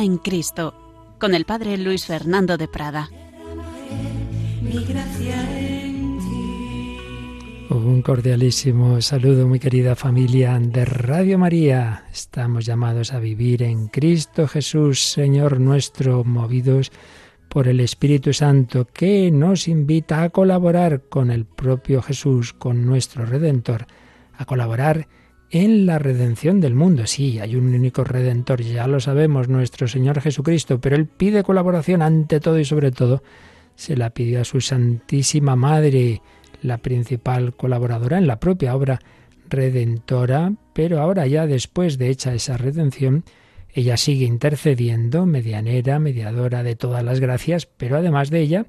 Vida en Cristo, con el Padre Luis Fernando de Prada. Un cordialísimo saludo, muy querida familia de Radio María. Estamos llamados a vivir en Cristo Jesús, Señor nuestro, movidos por el Espíritu Santo, que nos invita a colaborar con el propio Jesús, con nuestro Redentor, a colaborar en la redención del mundo. Sí, hay un único redentor, ya lo sabemos, nuestro Señor Jesucristo, pero Él pide colaboración ante todo y sobre todo se la pidió a su Santísima Madre, la principal colaboradora en la propia obra redentora, pero ahora ya después de hecha esa redención, ella sigue intercediendo, medianera, mediadora de todas las gracias, pero además de ella,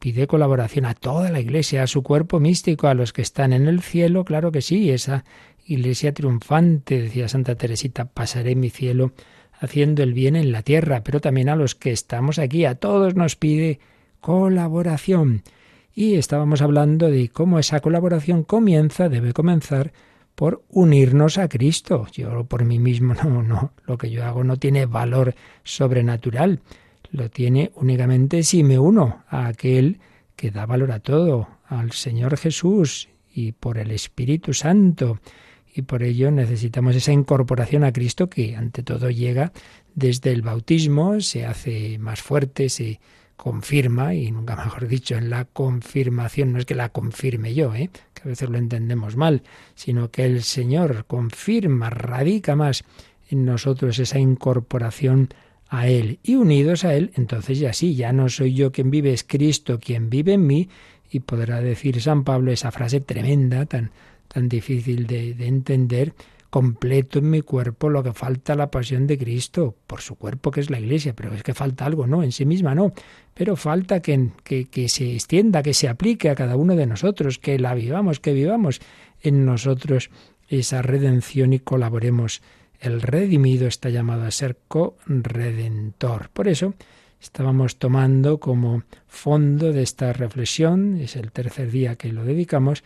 pide colaboración a toda la Iglesia, a su cuerpo místico, a los que están en el cielo, claro que sí, esa Iglesia triunfante, decía Santa Teresita, pasaré mi cielo haciendo el bien en la tierra, pero también a los que estamos aquí, a todos nos pide colaboración. Y estábamos hablando de cómo esa colaboración comienza, debe comenzar por unirnos a Cristo. Yo por mí mismo no, no, lo que yo hago no tiene valor sobrenatural, lo tiene únicamente si me uno a aquel que da valor a todo, al Señor Jesús y por el Espíritu Santo y por ello necesitamos esa incorporación a Cristo que ante todo llega desde el bautismo, se hace más fuerte, se confirma, y nunca mejor dicho, en la confirmación, no es que la confirme yo, ¿eh? que a veces lo entendemos mal, sino que el Señor confirma, radica más en nosotros esa incorporación a Él y unidos a Él, entonces ya sí, ya no soy yo quien vive, es Cristo quien vive en mí, y podrá decir San Pablo esa frase tremenda, tan tan difícil de, entender, completo en mi cuerpo lo que falta la pasión de Cristo, por su cuerpo que es la Iglesia, pero es que falta algo, no, en sí misma no, pero falta que, que, que, se extienda, que se aplique a cada uno de nosotros, que la vivamos, que vivamos en nosotros esa redención y colaboremos. El redimido está llamado a ser co-redentor. Por eso estábamos tomando como fondo de esta reflexión, es el tercer día que lo dedicamos,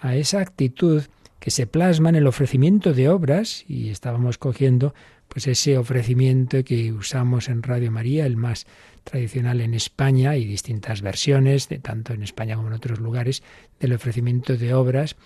a esa actitud que se plasma en el ofrecimiento de obras y estábamos cogiendo pues ese ofrecimiento que usamos en Radio María, el más tradicional en España y distintas versiones, de tanto en España como en otros lugares, del ofrecimiento de obras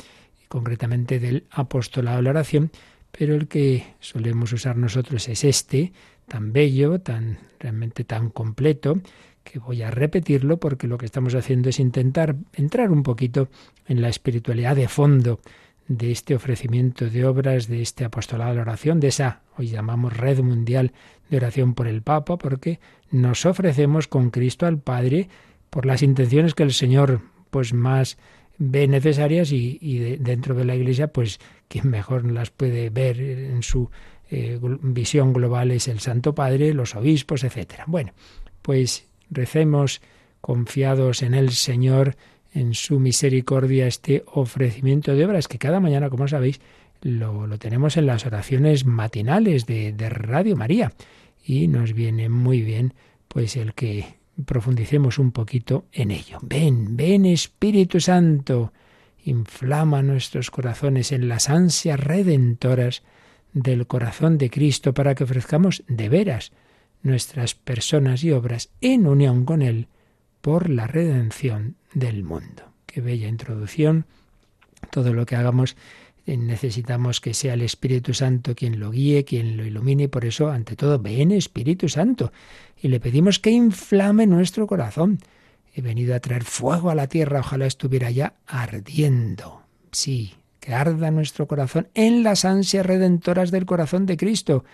y concretamente del apostolado de la oración, pero el que solemos usar nosotros es este, tan bello, tan realmente tan completo, que voy a repetirlo porque lo que estamos haciendo es intentar entrar un poquito en la espiritualidad de fondo de este ofrecimiento de obras, de este apostolado de la oración, de esa, hoy llamamos red mundial de oración por el Papa, porque nos ofrecemos con Cristo al Padre por las intenciones que el Señor pues más ve necesarias y, dentro de la Iglesia, pues quien mejor las puede ver en su eh, visión global es el Santo Padre, los obispos, etcétera. Bueno, pues recemos confiados en el Señor, en su misericordia, este ofrecimiento de obras que cada mañana, como sabéis, lo, tenemos en las oraciones matinales de, de Radio María. Y nos viene muy bien pues el que profundicemos un poquito en ello. Ven, ven Espíritu Santo, inflama nuestros corazones en las ansias redentoras del corazón de Cristo para que ofrezcamos de veras nuestras personas y obras en unión con Él por la redención del mundo. Qué bella introducción. Todo lo que hagamos eh, necesitamos que sea el Espíritu Santo quien lo guíe, quien lo ilumine, y por eso, ante todo, ven Espíritu Santo. Y le pedimos que inflame nuestro corazón. He venido a traer fuego a la tierra, ojalá estuviera ya ardiendo. Sí, que arda nuestro corazón en las ansias redentoras del corazón de Cristo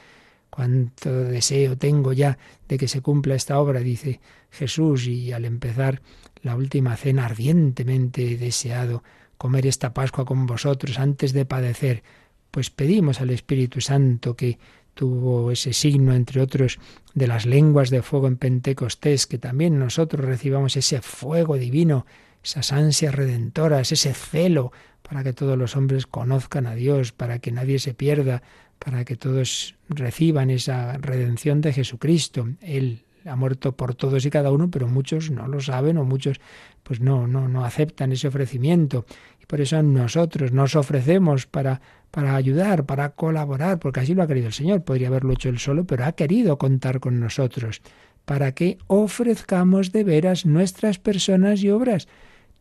cuánto deseo tengo ya de que se cumpla esta obra, dice Jesús, y al empezar la última cena ardientemente deseado comer esta Pascua con vosotros antes de padecer, pues pedimos al Espíritu Santo que tuvo ese signo, entre otros, de las lenguas de fuego en Pentecostés, que también nosotros recibamos ese fuego divino, esas ansias redentoras, ese celo para que todos los hombres conozcan a Dios, para que nadie se pierda, para que todos reciban esa redención de Jesucristo. Él ha muerto por todos y cada uno, pero muchos no lo saben o muchos pues no no no aceptan ese ofrecimiento. Y por eso nosotros nos ofrecemos para, para ayudar, para colaborar, porque así lo ha querido el Señor. Podría haberlo hecho él solo, pero ha querido contar con nosotros para que ofrezcamos de veras nuestras personas y obras.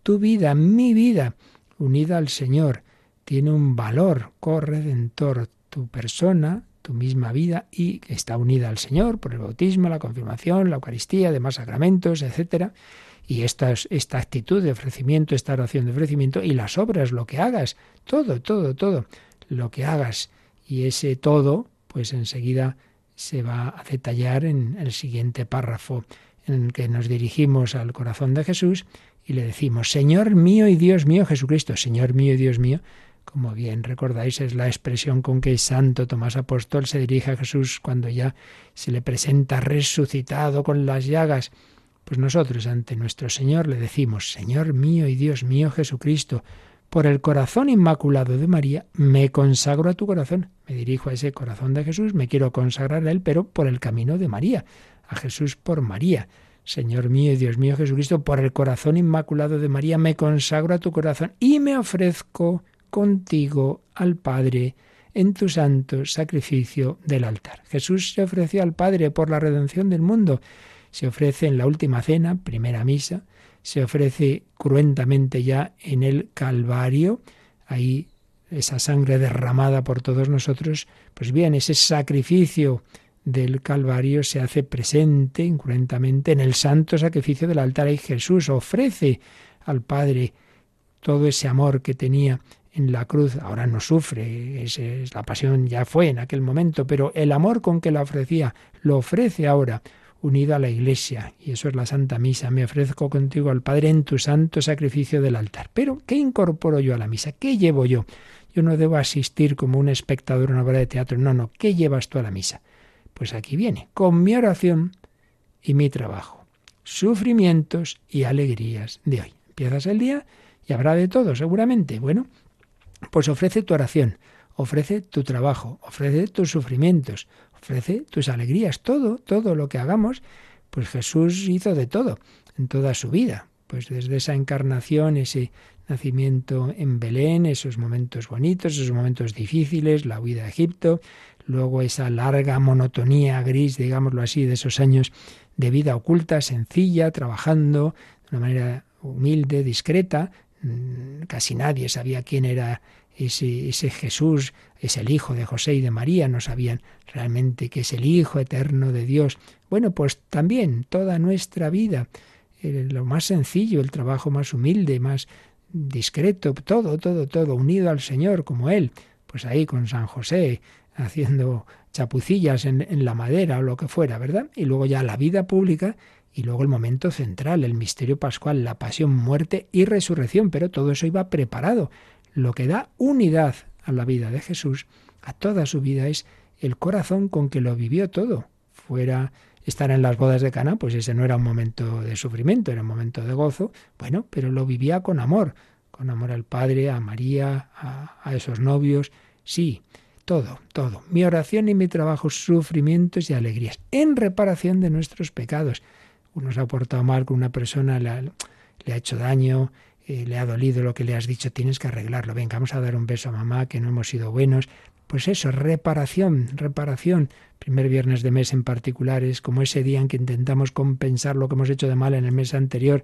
Tu vida, mi vida, unida al Señor, tiene un valor corredentor. Tu persona, tu misma vida y está unida al Señor por el bautismo, la confirmación, la Eucaristía, demás sacramentos, etcétera. Y esta, esta actitud de ofrecimiento, esta oración de ofrecimiento y las obras, lo que hagas, todo, todo, todo, lo que hagas. Y ese todo, pues enseguida se va a detallar en el siguiente párrafo en el que nos dirigimos al corazón de Jesús y le decimos, Señor mío y Dios mío Jesucristo, Señor mío y Dios mío, como bien recordáis, es la expresión con que Santo Tomás Apóstol se dirige a Jesús cuando ya se le presenta resucitado con las llagas. Pues nosotros ante nuestro Señor le decimos, Señor mío y Dios mío Jesucristo, por el corazón inmaculado de María, me consagro a tu corazón. Me dirijo a ese corazón de Jesús, me quiero consagrar a él, pero por el camino de María, a Jesús por María. Señor mío y Dios mío Jesucristo, por el corazón inmaculado de María, me consagro a tu corazón y me ofrezco contigo al Padre en tu santo sacrificio del altar. Jesús se ofreció al Padre por la redención del mundo. Se ofrece en la última cena, primera misa, se ofrece cruentamente ya en el Calvario, ahí esa sangre derramada por todos nosotros, pues bien, ese sacrificio del Calvario se hace presente incruentamente en el santo sacrificio del altar y Jesús ofrece al Padre todo ese amor que tenía la cruz, ahora no sufre, es, la pasión ya fue en aquel momento, pero el amor con que la ofrecía, lo ofrece ahora, unido a la Iglesia, y eso es la Santa Misa, me ofrezco contigo al Padre en tu santo sacrificio del altar. Pero, ¿qué incorporo yo a la misa? ¿Qué llevo yo? Yo no debo asistir como un espectador a una obra de teatro, no, no, ¿qué llevas tú a la misa? Pues aquí viene, con mi oración y mi trabajo, sufrimientos y alegrías de hoy. Empiezas el día y habrá de todo, seguramente. Bueno, pues ofrece tu oración, ofrece tu trabajo, ofrece tus sufrimientos, ofrece tus alegrías, todo, todo lo que hagamos, pues Jesús hizo de todo en toda su vida, pues desde esa encarnación, ese nacimiento en Belén, esos momentos bonitos, esos momentos difíciles, la huida a Egipto, luego esa larga monotonía gris, digámoslo así, de esos años de vida oculta, sencilla, trabajando de una manera humilde, discreta, casi nadie sabía quién era ese, ese, Jesús, es el Hijo de José y de María, no sabían realmente que es el Hijo eterno de Dios. Bueno, pues también toda nuestra vida, eh, lo más sencillo, el trabajo más humilde, más discreto, todo, todo, todo, unido al Señor como Él, pues ahí con San José, haciendo chapucillas en, en la madera o lo que fuera, ¿verdad? Y luego ya la vida pública y luego el momento central, el misterio pascual, la pasión, muerte y resurrección, pero todo eso iba preparado. Lo que da unidad a la vida de Jesús, a toda su vida, es el corazón con que lo vivió todo. Fuera estar en las bodas de Cana, pues ese no era un momento de sufrimiento, era un momento de gozo, bueno, pero lo vivía con amor, con amor al Padre, a María, a, a esos novios, sí, todo, todo. Mi oración y mi trabajo, sufrimientos y alegrías, en reparación de nuestros pecados uno se ha portado mal con una persona, le ha, hecho daño, eh, le ha dolido lo que le has dicho, tienes que arreglarlo. Venga, vamos a dar un beso a mamá, que no hemos sido buenos. Pues eso, reparación, reparación. Primer viernes de mes en particular es como ese día en que intentamos compensar lo que hemos hecho de mal en el mes anterior.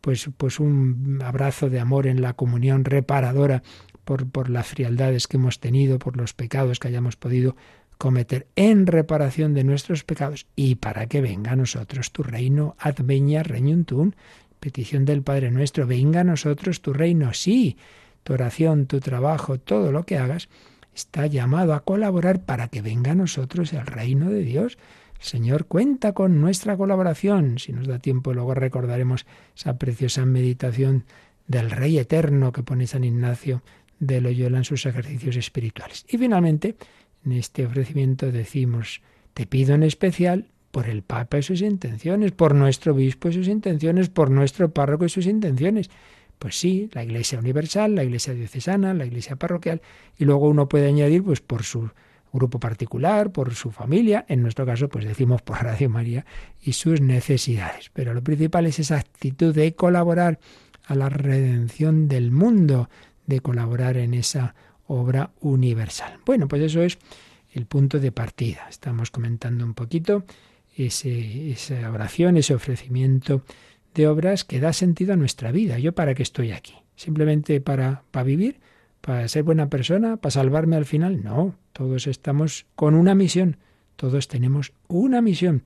Pues, pues un abrazo de amor en la comunión reparadora por, por las frialdades que hemos tenido, por los pecados que hayamos podido cometer en reparación de nuestros pecados y para que venga a nosotros tu reino, adveña regnum petición del Padre nuestro, venga a nosotros tu reino, sí, tu oración, tu trabajo, todo lo que hagas, está llamado a colaborar para que venga a nosotros el reino de Dios. Señor cuenta con nuestra colaboración. Si nos da tiempo, luego recordaremos esa preciosa meditación del Rey Eterno que pone San Ignacio de Loyola en sus ejercicios espirituales. Y finalmente, en este ofrecimiento decimos, te pido en especial por el Papa y sus intenciones, por nuestro obispo y sus intenciones, por nuestro párroco y sus intenciones. Pues sí, la Iglesia Universal, la Iglesia Diocesana, la Iglesia Parroquial, y luego uno puede añadir, pues por su grupo particular, por su familia, en nuestro caso, pues decimos por Radio María y sus necesidades. Pero lo principal es esa actitud de colaborar a la redención del mundo, de colaborar en esa obra universal. Bueno, pues eso es el punto de partida. Estamos comentando un poquito esa oración, ese ofrecimiento de obras que da sentido a nuestra vida. ¿Yo para qué estoy aquí? ¿Simplemente para, para vivir? ¿Para ser buena persona? ¿Para salvarme al final? No, todos estamos con una misión. Todos tenemos una misión.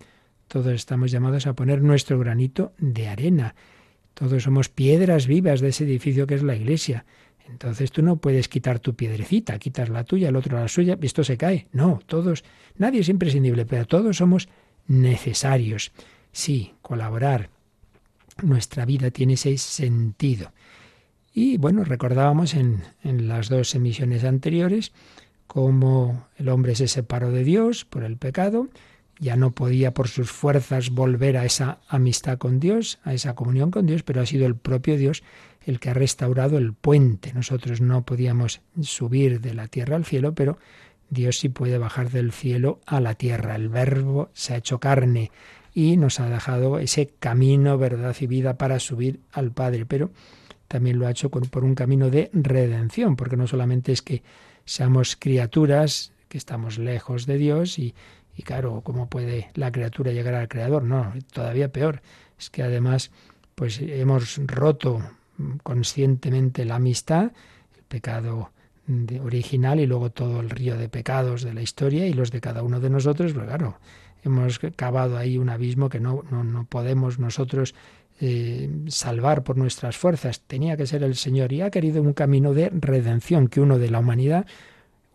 Todos estamos llamados a poner nuestro granito de arena. Todos somos piedras vivas de ese edificio que es la iglesia. Entonces tú no puedes quitar tu piedrecita, quitas la tuya, el otro la suya, esto se cae. No, todos, nadie es imprescindible, pero todos somos necesarios. Sí, colaborar. Nuestra vida tiene ese sentido. Y bueno, recordábamos en, en las dos emisiones anteriores cómo el hombre se separó de Dios por el pecado, ya no podía por sus fuerzas volver a esa amistad con Dios, a esa comunión con Dios, pero ha sido el propio Dios el que ha restaurado el puente. Nosotros no podíamos subir de la tierra al cielo, pero Dios sí puede bajar del cielo a la tierra. El verbo se ha hecho carne y nos ha dejado ese camino, verdad y vida para subir al Padre, pero también lo ha hecho por un camino de redención, porque no solamente es que seamos criaturas, que estamos lejos de Dios y, y claro, ¿cómo puede la criatura llegar al Creador? No, todavía peor. Es que además, pues hemos roto conscientemente la amistad, el pecado original y luego todo el río de pecados de la historia y los de cada uno de nosotros, pues claro, hemos cavado ahí un abismo que no, no, no podemos nosotros eh, salvar por nuestras fuerzas. Tenía que ser el Señor y ha querido un camino de redención, que uno de la humanidad,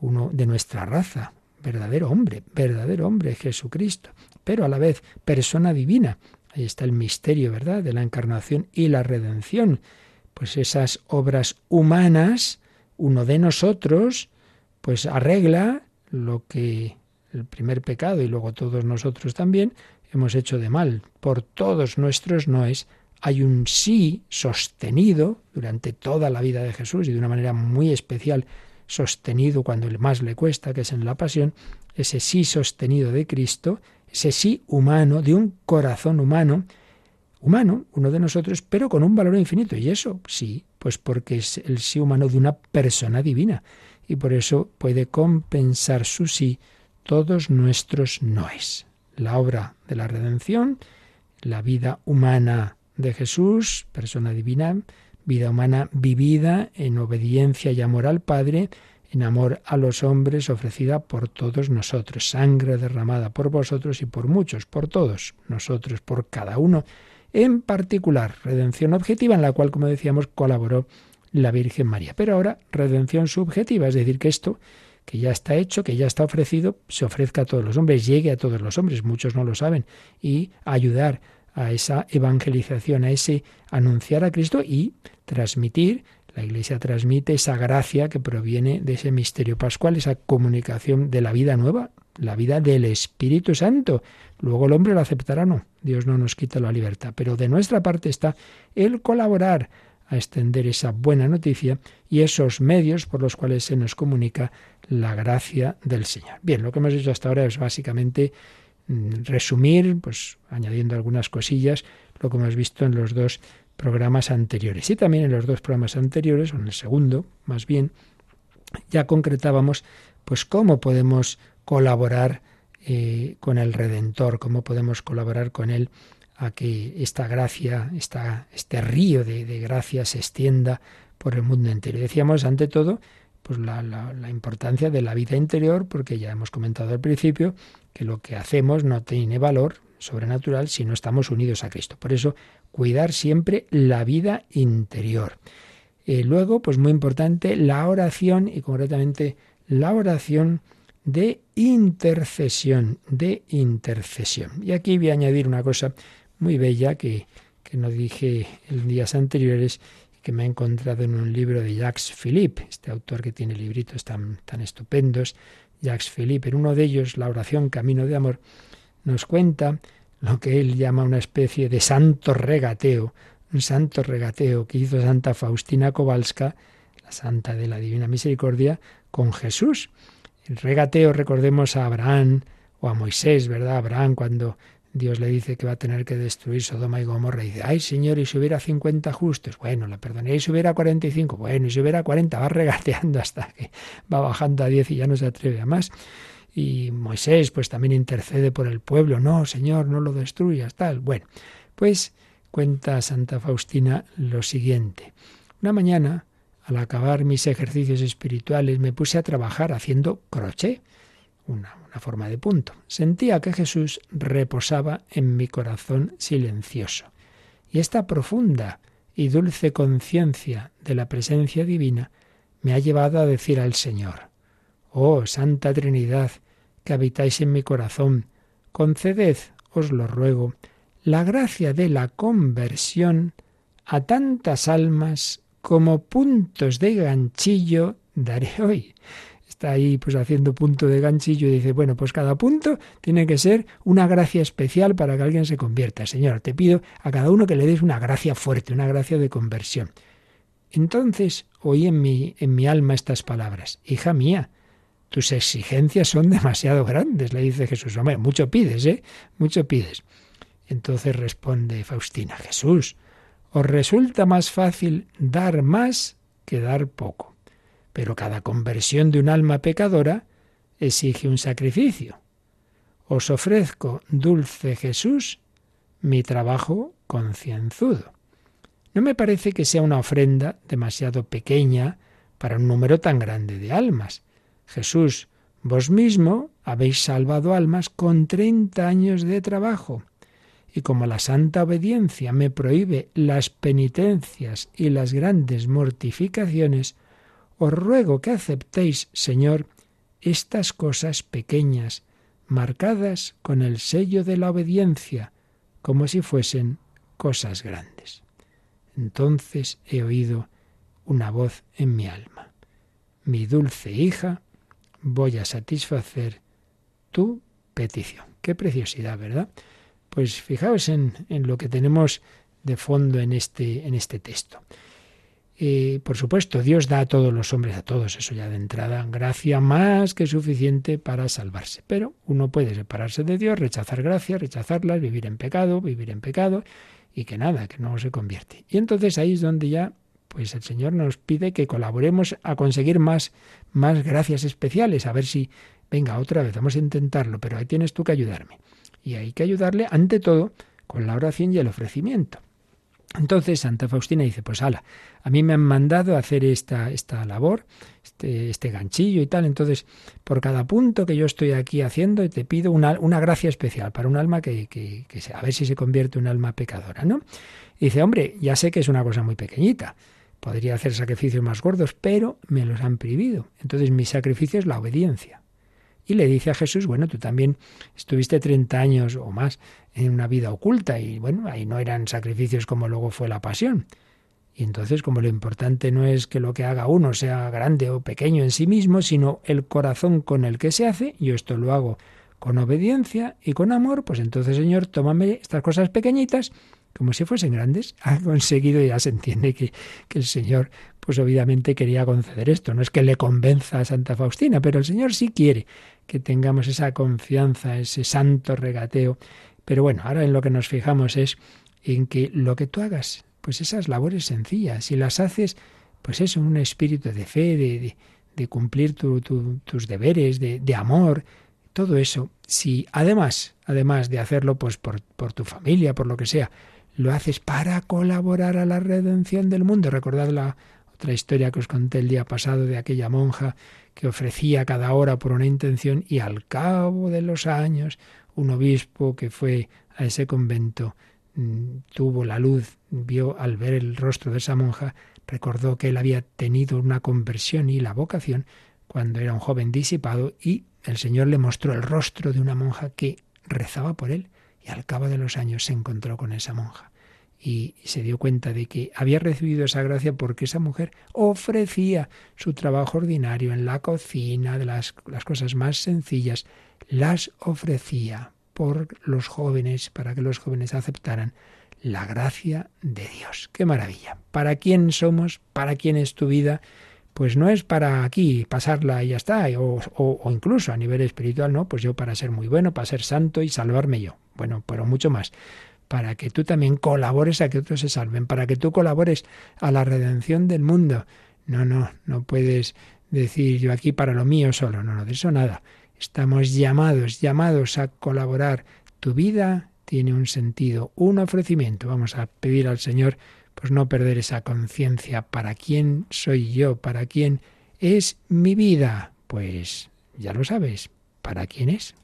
uno de nuestra raza, verdadero hombre, verdadero hombre, Jesucristo, pero a la vez persona divina. Ahí está el misterio, ¿verdad?, de la encarnación y la redención pues esas obras humanas, uno de nosotros, pues arregla lo que el primer pecado y luego todos nosotros también hemos hecho de mal. Por todos nuestros noes hay un sí sostenido durante toda la vida de Jesús y de una manera muy especial sostenido cuando más le cuesta, que es en la pasión, ese sí sostenido de Cristo, ese sí humano, de un corazón humano, humano, uno de nosotros, pero con un valor infinito. ¿Y eso? Sí, pues porque es el sí humano de una persona divina. Y por eso puede compensar su sí todos nuestros noes. La obra de la redención, la vida humana de Jesús, persona divina, vida humana vivida en obediencia y amor al Padre, en amor a los hombres ofrecida por todos nosotros, sangre derramada por vosotros y por muchos, por todos nosotros, por cada uno en particular redención objetiva en la cual, como decíamos, colaboró la Virgen María. Pero ahora redención subjetiva, es decir, que esto que ya está hecho, que ya está ofrecido, se ofrezca a todos los hombres, llegue a todos los hombres, muchos no lo saben, y ayudar a esa evangelización, a ese anunciar a Cristo y transmitir, la Iglesia transmite esa gracia que proviene de ese misterio pascual, esa comunicación de la vida nueva, la vida del Espíritu Santo. Luego el hombre lo aceptará, no. Dios no nos quita la libertad. Pero de nuestra parte está el colaborar a extender esa buena noticia y esos medios por los cuales se nos comunica la gracia del Señor. Bien, lo que hemos hecho hasta ahora es básicamente mm, resumir, pues añadiendo algunas cosillas, lo que hemos visto en los dos programas anteriores. Y también en los dos programas anteriores, o en el segundo, más bien, ya concretábamos pues cómo podemos colaborar eh, con el Redentor, cómo podemos colaborar con Él a que esta gracia, esta, este río de, gracia se extienda por el mundo entero. decíamos, ante todo, pues la, la, importancia de la vida interior, porque ya hemos comentado al principio que lo que hacemos no tiene valor sobrenatural si no estamos unidos a Cristo. Por eso, cuidar siempre la vida interior. y luego, pues muy importante, la oración y concretamente la oración de intercesión, de intercesión. Y aquí voy a añadir una cosa muy bella que, que no dije en días anteriores que me he encontrado en un libro de Jacques Philippe, este autor que tiene libritos tan, tan estupendos, Jacques Philippe. En uno de ellos, La oración Camino de Amor, nos cuenta lo que él llama una especie de santo regateo, un santo regateo que hizo Santa Faustina Kowalska, la santa de la Divina Misericordia, con Jesús. El regateo, recordemos a Abraham o a Moisés, ¿verdad? Abraham cuando Dios le dice que va a tener que destruir Sodoma y Gomorra y dice, ay Señor, y si hubiera 50 justos, bueno, la perdoné, y si hubiera 45, bueno, y si hubiera 40, va regateando hasta que va bajando a 10 y ya no se atreve a más. Y Moisés pues también intercede por el pueblo, no, Señor, no lo destruyas, tal. Bueno, pues cuenta Santa Faustina lo siguiente. Una mañana, al acabar mis ejercicios espirituales, me puse a trabajar haciendo crochet una, forma de punto. Sentía que Jesús reposaba en mi corazón silencioso. Y esta profunda y dulce conciencia de la presencia divina me ha llevado a decir al Señor, Oh Santa Trinidad, que habitáis en mi corazón, conceded, os lo ruego, la gracia de la conversión a tantas almas como puntos de ganchillo daré hoy está ahí pues haciendo punto de ganchillo y dice, bueno, pues cada punto tiene que ser una gracia especial para que alguien se convierta. Señor, te pido a cada uno que le des una gracia fuerte, una gracia de conversión. Entonces oí en mi, en mi alma estas palabras, hija mía, tus exigencias son demasiado grandes, le dice Jesús. Hombre, mucho pides, ¿eh? Mucho pides. Entonces responde Faustina, Jesús, os resulta más fácil dar más que dar poco. Pero cada conversión de un alma pecadora exige un sacrificio. Os ofrezco, dulce Jesús, mi trabajo concienzudo. No me parece que sea una ofrenda demasiado pequeña para un número tan grande de almas. Jesús, vos mismo habéis salvado almas con treinta años de trabajo. Y como la santa obediencia me prohíbe las penitencias y las grandes mortificaciones, os ruego que aceptéis, Señor, estas cosas pequeñas, marcadas con el sello de la obediencia, como si fuesen cosas grandes. Entonces he oído una voz en mi alma. Mi dulce hija, voy a satisfacer tu petición. Qué preciosidad, ¿verdad? Pues fijaos en, en lo que tenemos de fondo en este, en este texto por supuesto, Dios da a todos los hombres, a todos, eso ya de entrada, gracia más que suficiente para salvarse. Pero uno puede separarse de Dios, rechazar gracia, rechazarlas, vivir en pecado, vivir en pecado, y que nada, que no se convierte. Y entonces ahí es donde ya, pues el Señor nos pide que colaboremos a conseguir más, más gracias especiales, a ver si, venga, otra vez, vamos a intentarlo, pero ahí tienes tú que ayudarme. Y hay que ayudarle, ante todo, con la oración y el ofrecimiento. Entonces Santa Faustina dice, pues ala, a mí me han mandado a hacer esta, esta labor, este, este, ganchillo y tal, entonces por cada punto que yo estoy aquí haciendo te pido una, una gracia especial para un alma que, que, a ver si se convierte en un alma pecadora, ¿no? Y dice, hombre, ya sé que es una cosa muy pequeñita, podría hacer sacrificios más gordos, pero me los han prohibido. Entonces mi sacrificio es la obediencia. Y le dice a Jesús, bueno, tú también estuviste 30 años o más en una vida oculta y bueno, ahí no eran sacrificios como luego fue la pasión. Y entonces, como lo importante no es que lo que haga uno sea grande o pequeño en sí mismo, sino el corazón con el que se hace, yo esto lo hago con obediencia y con amor, pues entonces, Señor, tómame estas cosas pequeñitas como si fuesen grandes. Ha conseguido, ya se entiende que, que el Señor, pues obviamente quería conceder esto. No es que le convenza a Santa Faustina, pero el Señor sí quiere que tengamos esa confianza, ese santo regateo pero bueno, ahora en lo que nos fijamos es en que lo que tú hagas, pues esas labores sencillas, si las haces, pues es un espíritu de fe, de, de, cumplir tus deberes, de, de, amor, todo eso, si además, además de hacerlo pues por, por tu familia, por lo que sea, lo haces para colaborar a la redención del mundo. Recordad la otra historia que os conté el día pasado de aquella monja que ofrecía cada hora por una intención y al cabo de los años un obispo que fue a ese convento mm, tuvo la luz, vio al ver el rostro de esa monja, recordó que él había tenido una conversión y la vocación cuando era un joven disipado y el Señor le mostró el rostro de una monja que rezaba por él y al cabo de los años se encontró con esa monja y se dio cuenta de que había recibido esa gracia porque esa mujer ofrecía su trabajo ordinario en la cocina, de las, las cosas más sencillas, las ofrecía por los jóvenes, para que los jóvenes aceptaran la gracia de Dios. ¡Qué maravilla! ¿Para quién somos? ¿Para quién es tu vida? pues no es para aquí pasarla y ya está, o, o, incluso a nivel espiritual, no, pues yo para ser muy bueno, para ser santo y salvarme yo. Bueno, pero mucho más para que tú también colabores a que otros se salven, para que tú colabores a la redención del mundo. No, no, no puedes decir yo aquí para lo mío solo, no, no, de eso nada. Estamos llamados, llamados a colaborar. Tu vida tiene un sentido, un ofrecimiento. Vamos a pedir al Señor pues no perder esa conciencia. ¿Para quién soy yo? ¿Para quién es mi vida? Pues ya lo sabes, ¿para quién es?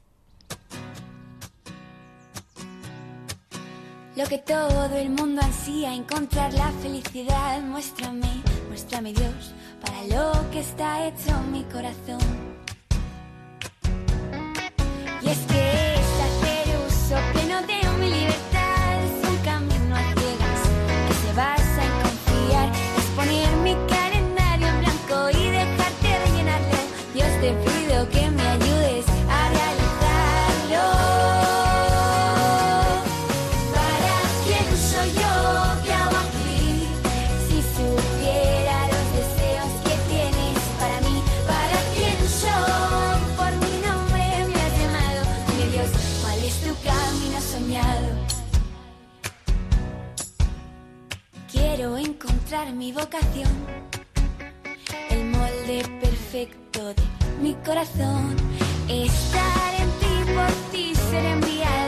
Lo que todo el mundo ansía, encontrar la felicidad. Muéstrame, muéstrame Dios, para lo que está hecho mi corazón. Y es que es hacer uso pleno de mi vocación, el molde perfecto de mi corazón, estar en ti por ti ser enviado.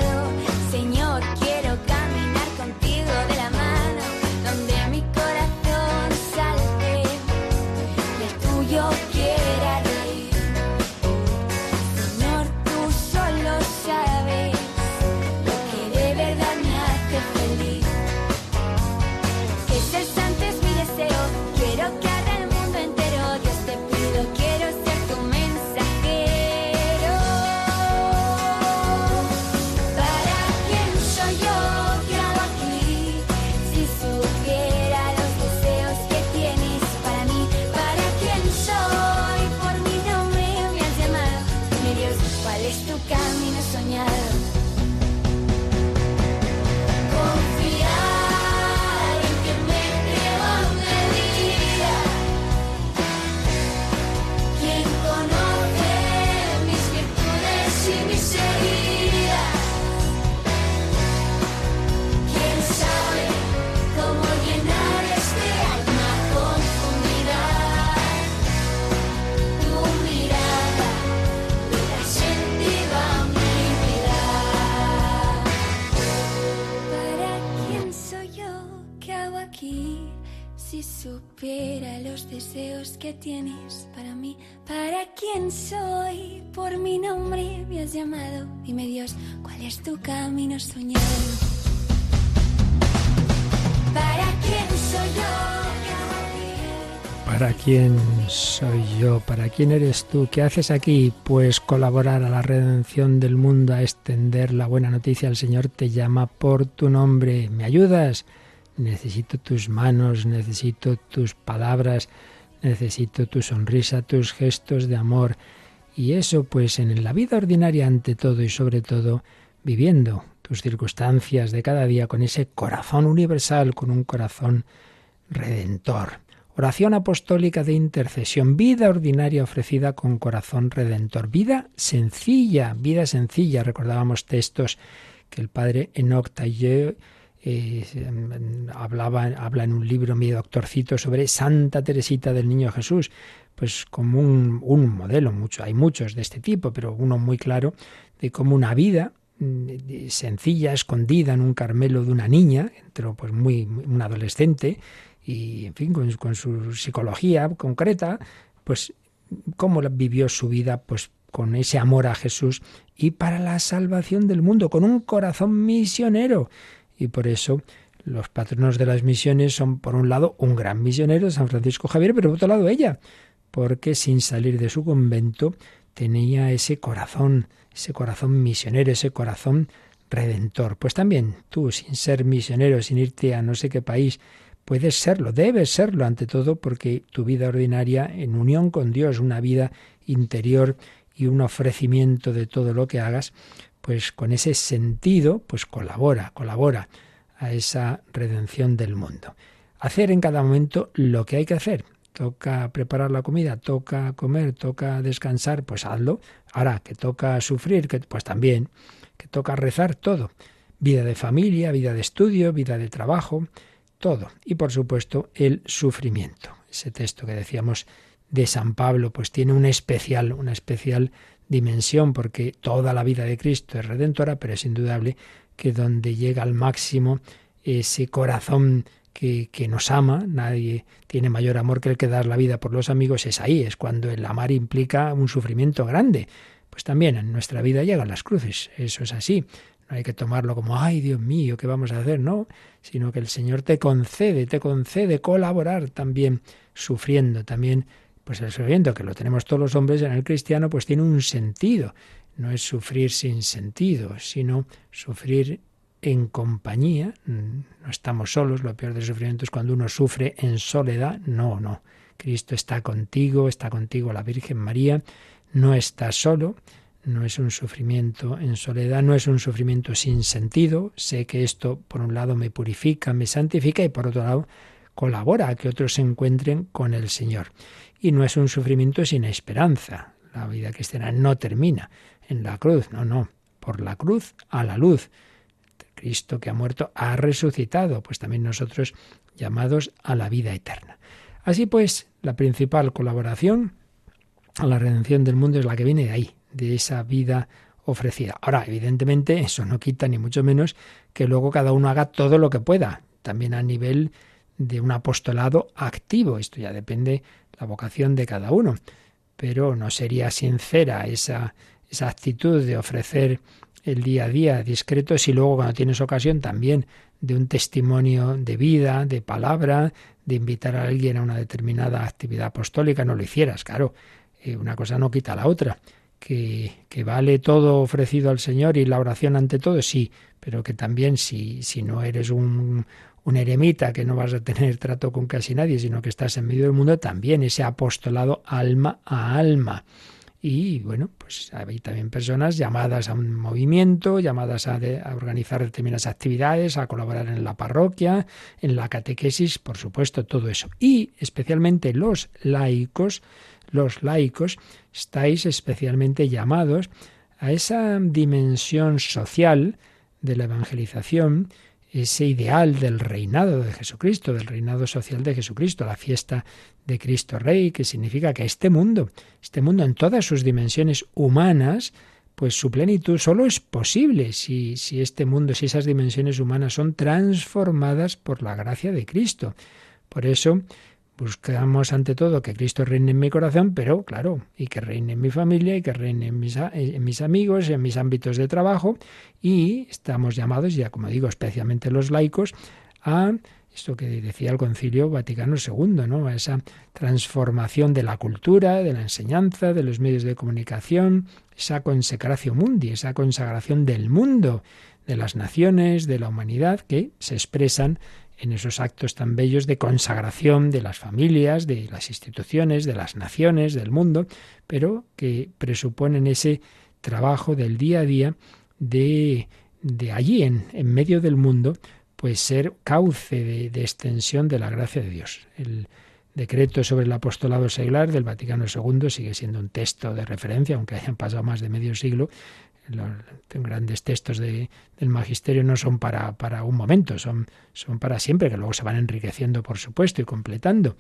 Quién soy yo? ¿Para quién eres tú? ¿Qué haces aquí? Pues colaborar a la redención del mundo, a extender la buena noticia. El Señor te llama por tu nombre. ¿Me ayudas? Necesito tus manos, necesito tus palabras, necesito tu sonrisa, tus gestos de amor. Y eso pues en la vida ordinaria ante todo y sobre todo viviendo tus circunstancias de cada día con ese corazón universal, con un corazón redentor. Oración apostólica de intercesión, vida ordinaria ofrecida con corazón redentor, vida sencilla, vida sencilla. Recordábamos textos que el padre Enoch Tailleux eh, hablaba, habla en un libro, mi doctorcito, sobre Santa Teresita del Niño Jesús, pues como un, modelo, mucho, hay muchos de este tipo, pero uno muy claro de cómo una vida mm, sencilla, escondida en un carmelo de una niña, entró pues muy, muy- un adolescente, y en fin, con, su psicología concreta, pues cómo vivió su vida pues con ese amor a Jesús y para la salvación del mundo, con un corazón misionero. Y por eso los patronos de las misiones son, por un lado, un gran misionero, San Francisco Javier, pero por otro lado ella, porque sin salir de su convento tenía ese corazón, ese corazón misionero, ese corazón redentor. Pues también tú, sin ser misionero, sin irte a no sé qué país, puedes serlo, debes serlo ante todo porque tu vida ordinaria en unión con Dios, una vida interior y un ofrecimiento de todo lo que hagas, pues con ese sentido, pues colabora, colabora a esa redención del mundo. Hacer en cada momento lo que hay que hacer. toca preparar la comida, toca comer, toca descansar, pues hazlo. Ahora, que toca sufrir, pues también, que toca rezar, todo. Vida de familia, vida de estudio, vida de trabajo, todo. Y por supuesto, el sufrimiento. Ese texto que decíamos de San Pablo, pues tiene un especial, una especial dimensión, porque toda la vida de Cristo es redentora, pero es indudable que donde llega al máximo ese corazón que, que, nos ama, nadie tiene mayor amor que el que dar la vida por los amigos, es ahí, es cuando el amar implica un sufrimiento grande. Pues también en nuestra vida llegan las cruces, eso es así. No hay que tomarlo como, ay Dios mío, ¿qué vamos a hacer? No, sino que el Señor te concede, te concede colaborar también sufriendo, también pues el sufrimiento que lo tenemos todos los hombres en el cristiano, pues tiene un sentido. No es sufrir sin sentido, sino sufrir en compañía. No estamos solos, lo peor del sufrimiento es cuando uno sufre en soledad. No, no. Cristo está contigo, está contigo la Virgen María, no está solo, no es un sufrimiento en soledad, no es un sufrimiento sin sentido. Sé que esto, por un lado, me purifica, me santifica y por otro lado, colabora a que otros se encuentren con el Señor. Y no es un sufrimiento sin esperanza. La vida cristiana no termina en la cruz, no, no. Por la cruz a la luz. Cristo que ha muerto ha resucitado, pues también nosotros llamados a la vida eterna. Así pues, la principal colaboración a la redención del mundo es la que viene de ahí, de esa vida ofrecida. Ahora, evidentemente, eso no quita ni mucho menos que luego cada uno haga todo lo que pueda, también a nivel de un apostolado activo. Esto ya depende la vocación de cada uno. Pero no sería sincera esa, esa actitud de ofrecer el día a día discreto si luego cuando tienes ocasión también de un testimonio de vida, de palabra, de invitar a alguien a una determinada actividad apostólica, no lo hicieras, claro. Eh, una cosa no quita la otra. Que, vale todo ofrecido al Señor y la oración ante todo, sí, pero que también si, si no eres un, un eremita, que no vas a tener trato con casi nadie, sino que estás en medio del mundo, también ese apostolado alma a alma. Y bueno, pues hay también personas llamadas a un movimiento, llamadas a, a, organizar determinadas actividades, a colaborar en la parroquia, en la catequesis, por supuesto, todo eso. Y especialmente los laicos, los laicos, estáis especialmente llamados a esa dimensión social de la evangelización, ese ideal del reinado de Jesucristo, del reinado social de Jesucristo, la fiesta de Cristo Rey, que significa que este mundo, este mundo en todas sus dimensiones humanas, pues su plenitud solo es posible si, si este mundo, si esas dimensiones humanas son transformadas por la gracia de Cristo. Por eso, Buscamos ante todo que Cristo reine en mi corazón, pero claro, y que reine en mi familia, y que reine en mis, en mis amigos, en mis ámbitos de trabajo, y estamos llamados, ya como digo, especialmente los laicos, a esto que decía el Concilio Vaticano II, ¿no? A esa transformación de la cultura, de la enseñanza, de los medios de comunicación, esa consecración mundi, esa consagración del mundo, de las naciones, de la humanidad, que se expresan en esos actos tan bellos de consagración de las familias, de las instituciones, de las naciones, del mundo, pero que presuponen ese trabajo del día a día de, de allí, en, en medio del mundo, pues ser cauce de, de, extensión de la gracia de Dios. El decreto sobre el apostolado seglar del Vaticano II sigue siendo un texto de referencia, aunque hayan pasado más de medio siglo, los grandes textos de, del magisterio no son para, para un momento, son, son para siempre, que luego se van enriqueciendo, por supuesto, y completando.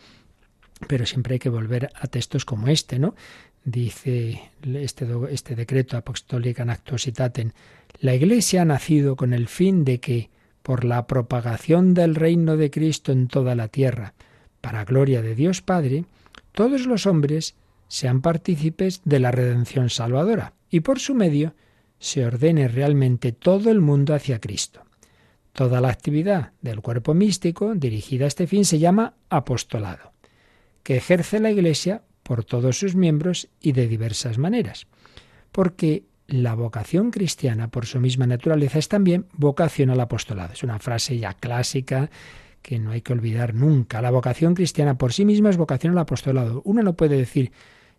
Pero siempre hay que volver a textos como este, ¿no? Dice este, este decreto apostólico Actuositaten, la Iglesia ha nacido con el fin de que, por la propagación del reino de Cristo en toda la tierra, para gloria de Dios Padre, todos los hombres sean partícipes de la redención salvadora, y por su medio se ordene realmente todo el mundo hacia Cristo. Toda la actividad del cuerpo místico dirigida a este fin se llama apostolado, que ejerce la Iglesia por todos sus miembros y de diversas maneras, porque la vocación cristiana por su misma naturaleza es también vocación al apostolado. Es una frase ya clásica que no hay que olvidar nunca. La vocación cristiana por sí misma es vocación al apostolado. Uno no puede decir,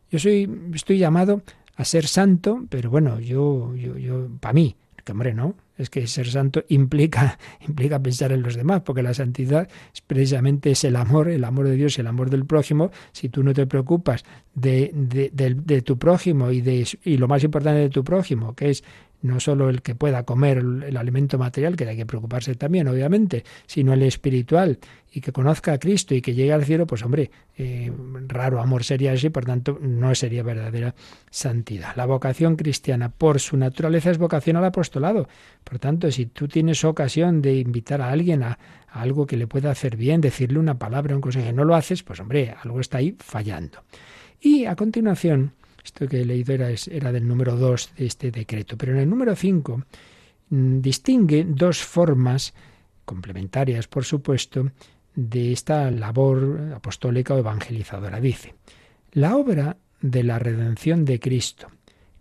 yo soy, estoy llamado ser santo, pero bueno, yo, yo, yo para mí. Que hombre, no, es que ser santo implica, implica pensar en los demás, porque la santidad es precisamente es el amor, el amor de Dios el amor del prójimo. Si tú no te preocupas de, de, de, de tu prójimo y, de, y lo más importante de tu prójimo, que es no solo el que pueda comer el, alimento material, que hay que preocuparse también, obviamente, sino el espiritual y que conozca a Cristo y que llegue al cielo, pues hombre, eh, raro amor sería ese, por tanto, no sería verdadera santidad. La vocación cristiana, por su naturaleza, es vocación al apostolado. Por tanto, si tú tienes ocasión de invitar a alguien a, a algo que le pueda hacer bien, decirle una palabra, un consejo, no lo haces, pues hombre, algo está ahí fallando. Y a continuación, esto que he leído era, era del número 2 de este decreto. Pero en el número 5 mmm, distingue dos formas complementarias, por supuesto, de esta labor apostólica o evangelizadora. Dice, la obra de la redención de Cristo,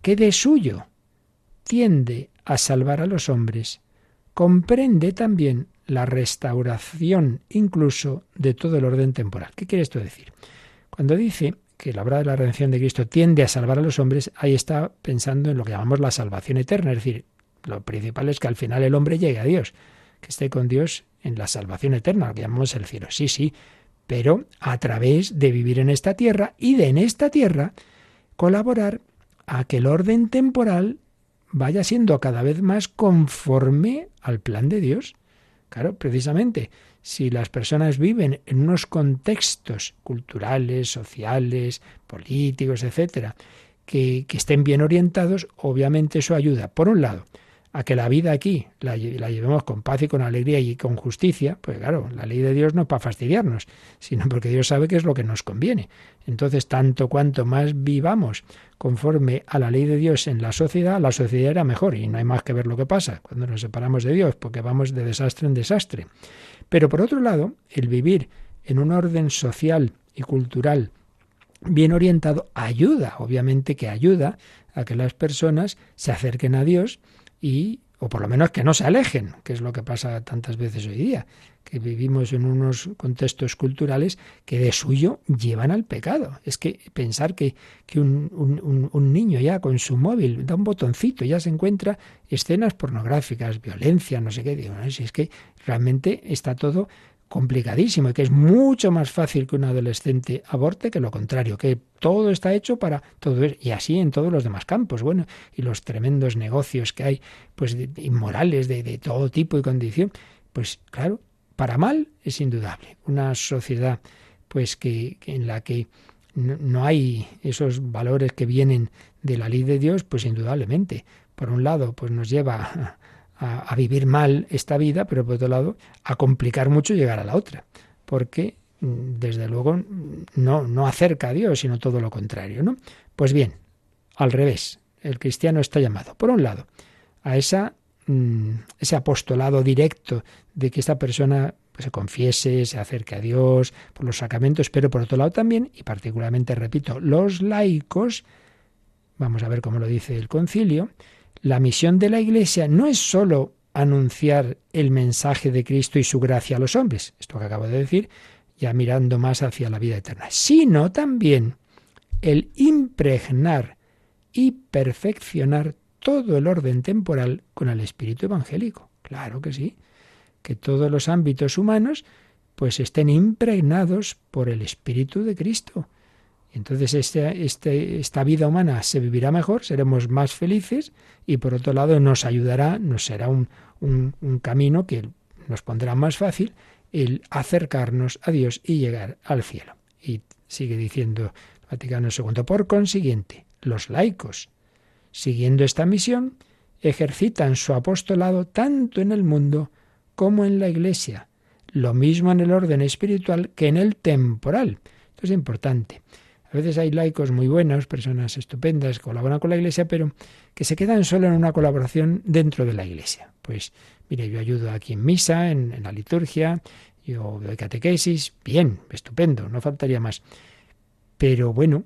que de suyo tiende a salvar a los hombres, comprende también la restauración incluso de todo el orden temporal. ¿Qué quiere esto decir? Cuando dice que la obra de la redención de Cristo tiende a salvar a los hombres, ahí está pensando en lo que llamamos la salvación eterna. Es decir, lo principal es que al final el hombre llegue a Dios, que esté con Dios en la salvación eterna, lo que llamamos el cielo. Sí, sí, pero a través de vivir en esta tierra y de en esta tierra colaborar a que el orden temporal vaya siendo cada vez más conforme al plan de Dios. Claro, precisamente, si las personas viven en unos contextos culturales, sociales, políticos, etcétera, que, que, estén bien orientados, obviamente eso ayuda, por un lado, a que la vida aquí la, llevemos con paz y con alegría y con justicia, pues claro, la ley de Dios no para fastidiarnos, sino porque Dios sabe que es lo que nos conviene. Entonces, tanto cuanto más vivamos conforme a la ley de Dios en la sociedad, la sociedad era mejor y no hay más que ver lo que pasa cuando nos separamos de Dios, porque vamos de desastre en desastre. Pero por otro lado, el vivir en un orden social y cultural bien orientado ayuda, obviamente que ayuda a que las personas se acerquen a Dios y o por lo menos que no se alejen, que es lo que pasa tantas veces hoy día, que vivimos en unos contextos culturales que de suyo llevan al pecado. Es que pensar que, que un, un, niño ya con su móvil da un botoncito, ya se encuentra escenas pornográficas, violencia, no sé qué, digo, si es que realmente está todo complicadísimo y que es mucho más fácil que un adolescente aborte que lo contrario, que todo está hecho para todo y así en todos los demás campos, bueno, y los tremendos negocios que hay, pues inmorales de, de todo tipo y condición, pues claro, para mal es indudable. Una sociedad pues que, en la que no, hay esos valores que vienen de la ley de Dios, pues indudablemente, por un lado, pues nos lleva a, a, vivir mal esta vida, pero por otro lado, a complicar mucho llegar a la otra, porque desde luego no, no acerca a Dios, sino todo lo contrario, ¿no? Pues bien, al revés, el cristiano está llamado, por un lado, a esa, mm, ese apostolado directo de que esta persona pues, se confiese, se acerque a Dios por los sacramentos, pero por otro lado también, y particularmente, repito, los laicos, vamos a ver cómo lo dice el concilio, la misión de la Iglesia no es sólo anunciar el mensaje de Cristo y su gracia a los hombres, esto que acabo de decir, ya mirando más hacia la vida eterna, sino también el impregnar y perfeccionar todo el orden temporal con el espíritu evangélico. Claro que sí, que todos los ámbitos humanos pues estén impregnados por el espíritu de Cristo. Entonces este, este, esta vida humana se vivirá mejor, seremos más felices y por otro lado nos ayudará, nos será un, un, un camino que nos pondrá más fácil el acercarnos a Dios y llegar al cielo. Y sigue diciendo Vaticano II, por consiguiente, los laicos, siguiendo esta misión, ejercitan su apostolado tanto en el mundo como en la Iglesia, lo mismo en el orden espiritual que en el temporal. Esto es importante. A veces hay laicos muy buenos, personas estupendas, que colaboran con la Iglesia, pero que se quedan solo en una colaboración dentro de la Iglesia. Pues mire, yo ayudo aquí en misa, en, en la liturgia, yo doy catequesis, bien, estupendo, no faltaría más. Pero bueno,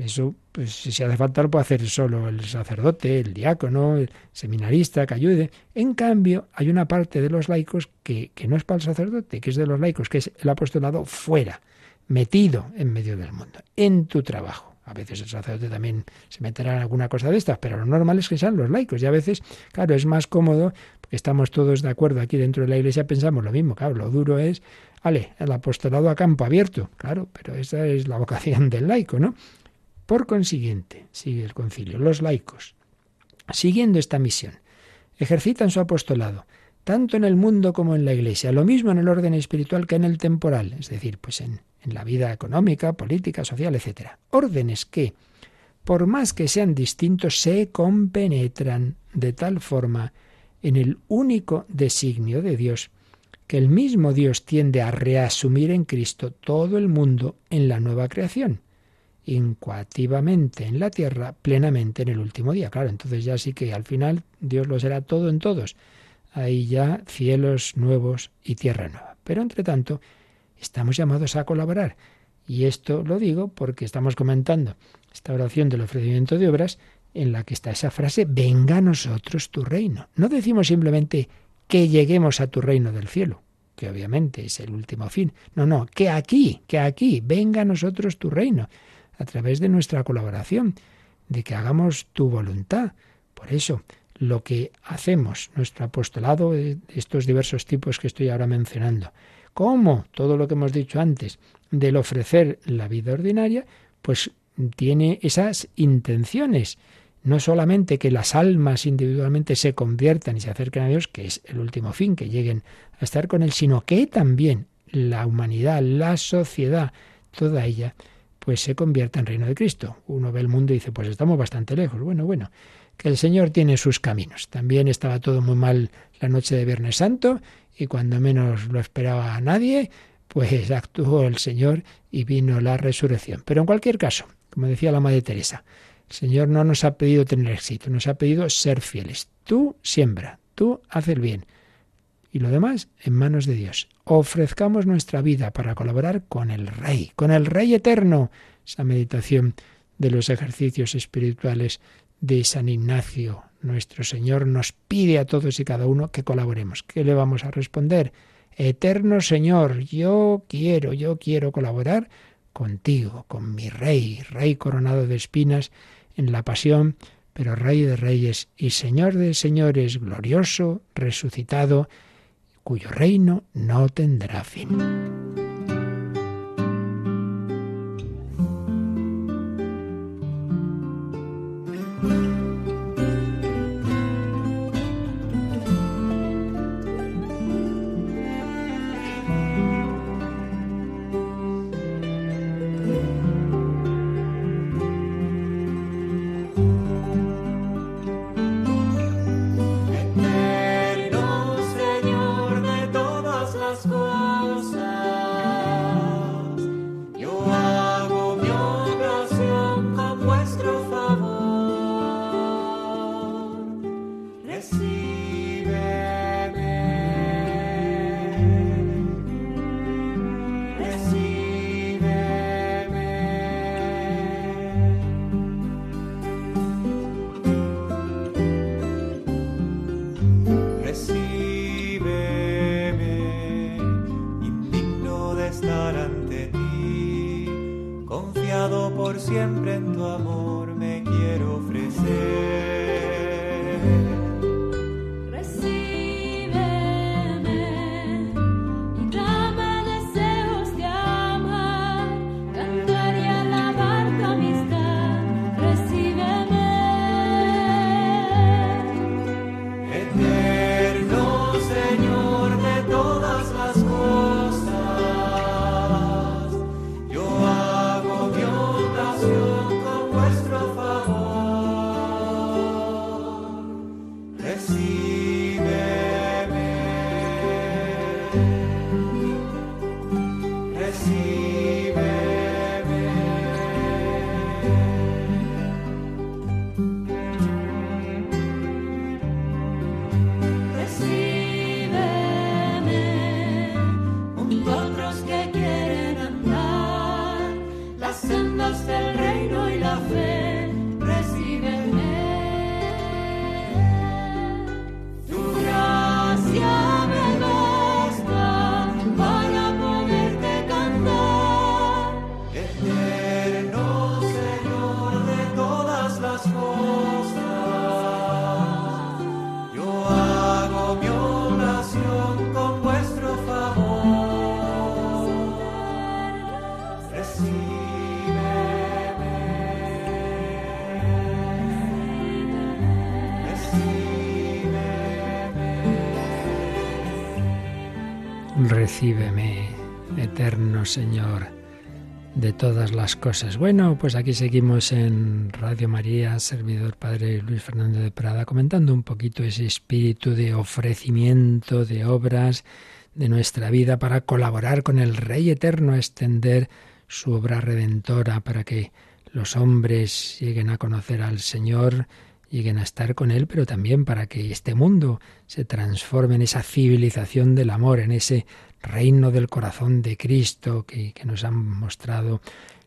eso, pues si hace falta lo puede hacer solo el sacerdote, el diácono, el seminarista que ayude. En cambio, hay una parte de los laicos que, que no es para el sacerdote, que es de los laicos, que es el apostolado fuera, metido en medio del mundo, en tu trabajo. A veces el sacerdote también se meterá en alguna cosa de estas, pero lo normal es que sean los laicos. Y a veces, claro, es más cómodo, porque estamos todos de acuerdo aquí dentro de la iglesia, pensamos lo mismo. Claro, lo duro es, vale, el apostolado a campo abierto. Claro, pero esa es la vocación del laico, ¿no? Por consiguiente, sigue el concilio, los laicos, siguiendo esta misión, ejercitan su apostolado tanto en el mundo como en la iglesia, lo mismo en el orden espiritual que en el temporal, es decir, pues en, en la vida económica, política, social, etc. Órdenes que, por más que sean distintos, se compenetran de tal forma en el único designio de Dios, que el mismo Dios tiende a reasumir en Cristo todo el mundo en la nueva creación, incoativamente en la tierra, plenamente en el último día. Claro, entonces ya sí que al final Dios lo será todo en todos. Ahí ya cielos nuevos y tierra nueva. Pero entre tanto, estamos llamados a colaborar. Y esto lo digo porque estamos comentando esta oración del ofrecimiento de obras en la que está esa frase, venga a nosotros tu reino. No decimos simplemente que lleguemos a tu reino del cielo, que obviamente es el último fin. No, no, que aquí, que aquí, venga a nosotros tu reino a través de nuestra colaboración, de que hagamos tu voluntad. Por eso, lo que hacemos, nuestro apostolado, de estos diversos tipos que estoy ahora mencionando, como todo lo que hemos dicho antes, del ofrecer la vida ordinaria, pues tiene esas intenciones. No solamente que las almas individualmente se conviertan y se acerquen a Dios, que es el último fin, que lleguen a estar con Él, sino que también la humanidad, la sociedad, toda ella, pues se convierta en reino de Cristo. Uno ve el mundo y dice, pues estamos bastante lejos. Bueno, bueno, que el Señor tiene sus caminos. También estaba todo muy mal la noche de Viernes Santo y cuando menos lo esperaba a nadie, pues actuó el Señor y vino la resurrección. Pero en cualquier caso, como decía la Madre Teresa, el Señor no nos ha pedido tener éxito, nos ha pedido ser fieles. Tú siembra, tú haz el bien y lo demás en manos de Dios. Ofrezcamos nuestra vida para colaborar con el Rey, con el Rey eterno. Esa meditación de los ejercicios espirituales de San Ignacio. Nuestro Señor nos pide a todos y cada uno que colaboremos. ¿Qué le vamos a responder? Eterno Señor, yo quiero, yo quiero colaborar contigo, con mi Rey, Rey coronado de espinas en la pasión, pero Rey de Reyes y Señor de Señores, glorioso, resucitado, cuyo reino no tendrá fin. Recíbeme, eterno Señor, de todas las cosas. Bueno, pues aquí seguimos en Radio María, servidor Padre Luis Fernando de Prada, comentando un poquito ese espíritu de ofrecimiento de obras de nuestra vida para colaborar con el Rey Eterno a extender su obra redentora para que los hombres lleguen a conocer al Señor lleguen a estar con Él, pero también para que este mundo se transforme en esa civilización del amor, en ese reino del corazón de Cristo que, nos han mostrado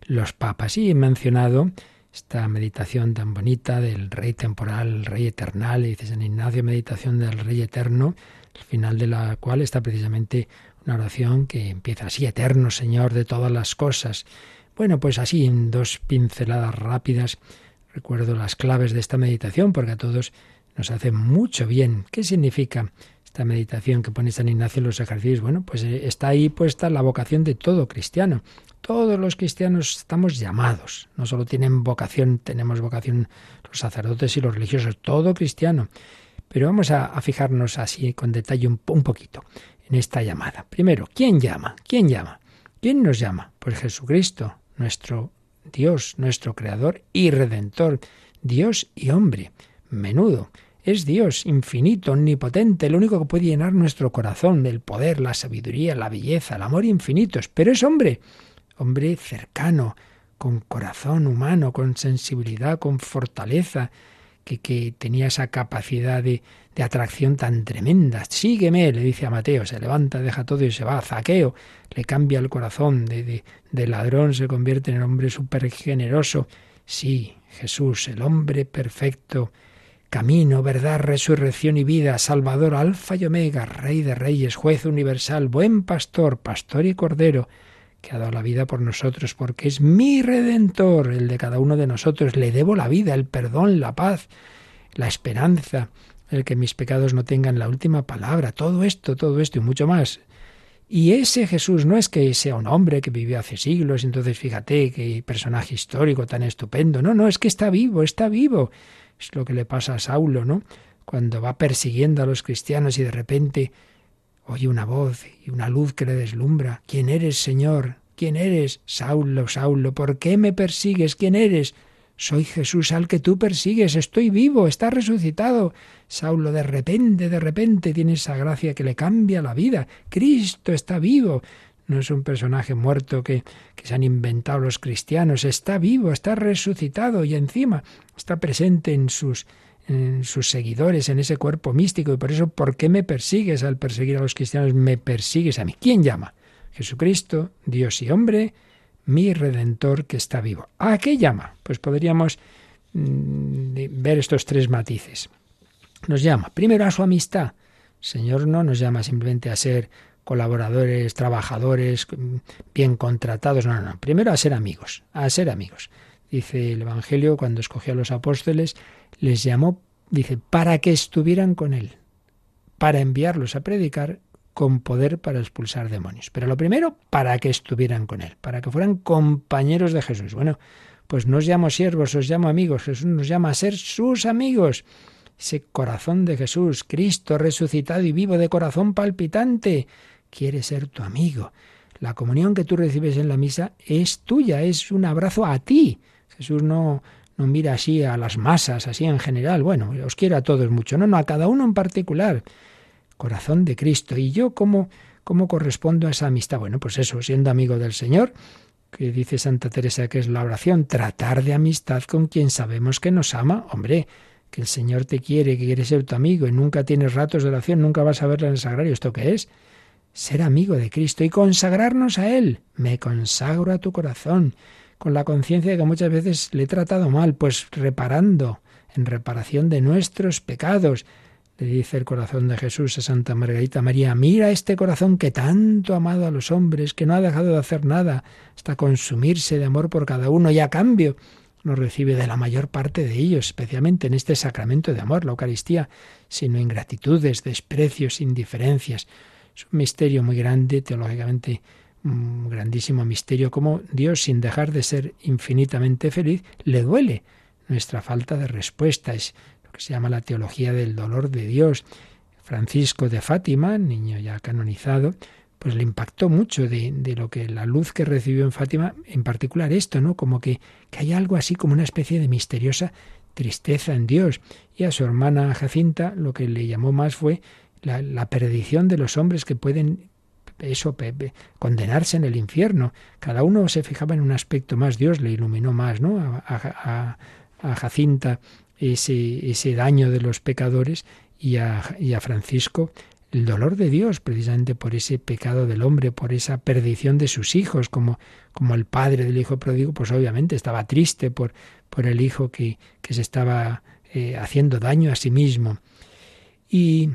los papas. Y he mencionado esta meditación tan bonita del Rey temporal, Rey eternal, y dice San Ignacio, meditación del Rey eterno, al final de la cual está precisamente una oración que empieza así, eterno Señor de todas las cosas. Bueno, pues así, en dos pinceladas rápidas, Recuerdo las claves de esta meditación porque a todos nos hace mucho bien. ¿Qué significa esta meditación que pone San Ignacio en los ejercicios? Bueno, pues eh, está ahí puesta la vocación de todo cristiano. Todos los cristianos estamos llamados. No solo tienen vocación, tenemos vocación los sacerdotes y los religiosos, todo cristiano. Pero vamos a, fijarnos así con detalle un, un poquito en esta llamada. Primero, ¿quién llama? ¿Quién llama? ¿Quién nos llama? Pues Jesucristo, nuestro Dios, nuestro Creador y Redentor, Dios y hombre. Menudo. Es Dios, infinito, omnipotente, el único que puede llenar nuestro corazón del poder, la sabiduría, la belleza, el amor infinitos. Pero es hombre, hombre cercano, con corazón humano, con sensibilidad, con fortaleza, que, que tenía esa capacidad de, de atracción tan tremenda. Sígueme, le dice a Mateo, se levanta, deja todo y se va. Zaqueo, le cambia el corazón, de, de, ladrón se convierte en hombre súper generoso. Sí, Jesús, el hombre perfecto, camino, verdad, resurrección y vida, Salvador, Alfa y Omega, Rey de Reyes, Juez universal, buen pastor, pastor y cordero, que ha dado la vida por nosotros, porque es mi redentor, el de cada uno de nosotros. Le debo la vida, el perdón, la paz, la esperanza, el que mis pecados no tengan la última palabra, todo esto, todo esto y mucho más. Y ese Jesús no es que sea un hombre que vivió hace siglos, entonces fíjate qué personaje histórico tan estupendo. No, no, es que está vivo, está vivo. Es lo que le pasa a Saulo, ¿no? Cuando va persiguiendo a los cristianos y de repente oye una voz y una luz que le deslumbra. ¿Quién eres, Señor? ¿Quién eres? Saulo, Saulo, ¿por qué me persigues? ¿Quién eres? Soy Jesús al que tú persigues, estoy vivo, está resucitado. Saulo de repente, de repente tiene esa gracia que le cambia la vida. Cristo está vivo. No es un personaje muerto que, que se han inventado los cristianos, está vivo, está resucitado y encima está presente en sus en sus seguidores, en ese cuerpo místico. Y por eso, ¿por qué me persigues al perseguir a los cristianos? Me persigues a mí. ¿Quién llama? Jesucristo, Dios y hombre, mi redentor que está vivo. ¿A qué llama? Pues podríamos mm, ver estos tres matices. Nos llama primero a su amistad. Señor no nos llama simplemente a ser colaboradores, trabajadores, mm, bien contratados, no, no, no. Primero a ser amigos, a ser amigos. Dice el Evangelio, cuando escogió a los apóstoles, les llamó, dice, para que estuvieran con él, para enviarlos a predicar con poder para expulsar demonios. Pero lo primero, para que estuvieran con Él, para que fueran compañeros de Jesús. Bueno, pues no os llamo siervos, os llamo amigos. Jesús nos llama a ser sus amigos. Ese corazón de Jesús, Cristo resucitado y vivo de corazón palpitante, quiere ser tu amigo. La comunión que tú recibes en la misa es tuya, es un abrazo a ti. Jesús no, no mira así a las masas, así en general. Bueno, os quiero a todos mucho. No, no, a cada uno en particular corazón de Cristo. ¿Y yo cómo, cómo correspondo a esa amistad? Bueno, pues eso, siendo amigo del Señor, que dice Santa Teresa que es la oración, tratar de amistad con quien sabemos que nos ama. Hombre, que el Señor te quiere, que quiere ser tu amigo y nunca tienes ratos de oración, nunca vas a verla en el sagrario. ¿Esto qué es? Ser amigo de Cristo y consagrarnos a Él. Me consagro a tu corazón, con la conciencia de que muchas veces le he tratado mal, pues reparando, en reparación de nuestros pecados, le dice el corazón de Jesús a Santa Margarita María, mira este corazón que tanto ha amado a los hombres, que no ha dejado de hacer nada hasta consumirse de amor por cada uno y a cambio nos recibe de la mayor parte de ellos, especialmente en este sacramento de amor, la Eucaristía, sino ingratitudes, desprecios, indiferencias. Es un misterio muy grande, teológicamente un grandísimo misterio, como Dios, sin dejar de ser infinitamente feliz, le duele nuestra falta de respuesta. Es que se llama la teología del dolor de Dios. Francisco de Fátima, niño ya canonizado, pues le impactó mucho de, de, lo que la luz que recibió en Fátima, en particular esto, ¿no? Como que, que hay algo así como una especie de misteriosa tristeza en Dios. Y a su hermana Jacinta lo que le llamó más fue la, perdición de los hombres que pueden eso condenarse en el infierno. Cada uno se fijaba en un aspecto más. Dios le iluminó más, ¿no? A, Jacinta ese, ese daño de los pecadores y a, y a Francisco el dolor de Dios, precisamente por ese pecado del hombre, por esa perdición de sus hijos, como, como el padre del hijo pródigo, pues obviamente estaba triste por, por el hijo que, que se estaba eh, haciendo daño a sí mismo. Y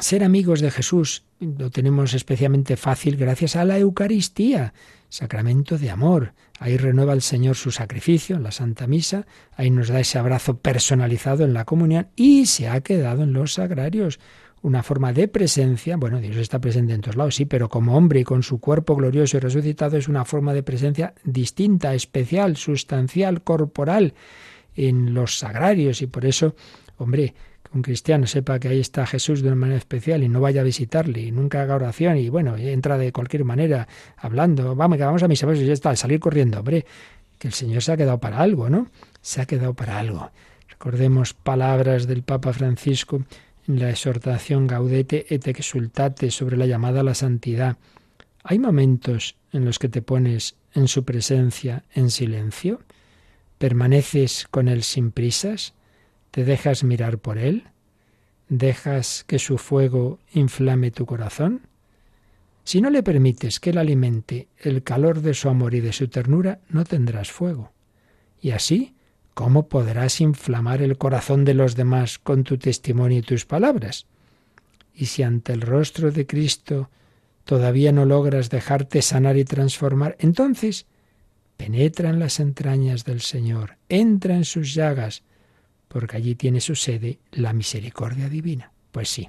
ser amigos de Jesús lo tenemos especialmente fácil gracias a la Eucaristía, sacramento de amor. Ahí renueva el Señor su sacrificio en la Santa Misa, ahí nos da ese abrazo personalizado en la comunión y se ha quedado en los sagrarios una forma de presencia, bueno, Dios está presente en todos lados, sí, pero como hombre y con su cuerpo glorioso y resucitado es una forma de presencia distinta, especial, sustancial, corporal en los sagrarios y por eso, hombre, un cristiano sepa que ahí está Jesús de una manera especial y no vaya a visitarle y nunca haga oración y bueno, entra de cualquier manera hablando, vamos, vamos a misa, pues ya está, salir corriendo, hombre, que el Señor se ha quedado para algo, ¿no? Se ha quedado para algo. Recordemos palabras del Papa Francisco en la exhortación Gaudete et exultate sobre la llamada a la santidad. ¿Hay momentos en los que te pones en su presencia en silencio? ¿Permaneces con él sin prisas? ¿Te dejas mirar por él? ¿Dejas que su fuego inflame tu corazón? Si no le permites que él alimente el calor de su amor y de su ternura, no tendrás fuego. Y así ¿Cómo podrás inflamar el corazón de los demás con tu testimonio y tus palabras? Y si ante el rostro de Cristo todavía no logras dejarte sanar y transformar, entonces penetra en las entrañas del Señor, entra en sus llagas, porque allí tiene su sede la misericordia divina. Pues sí,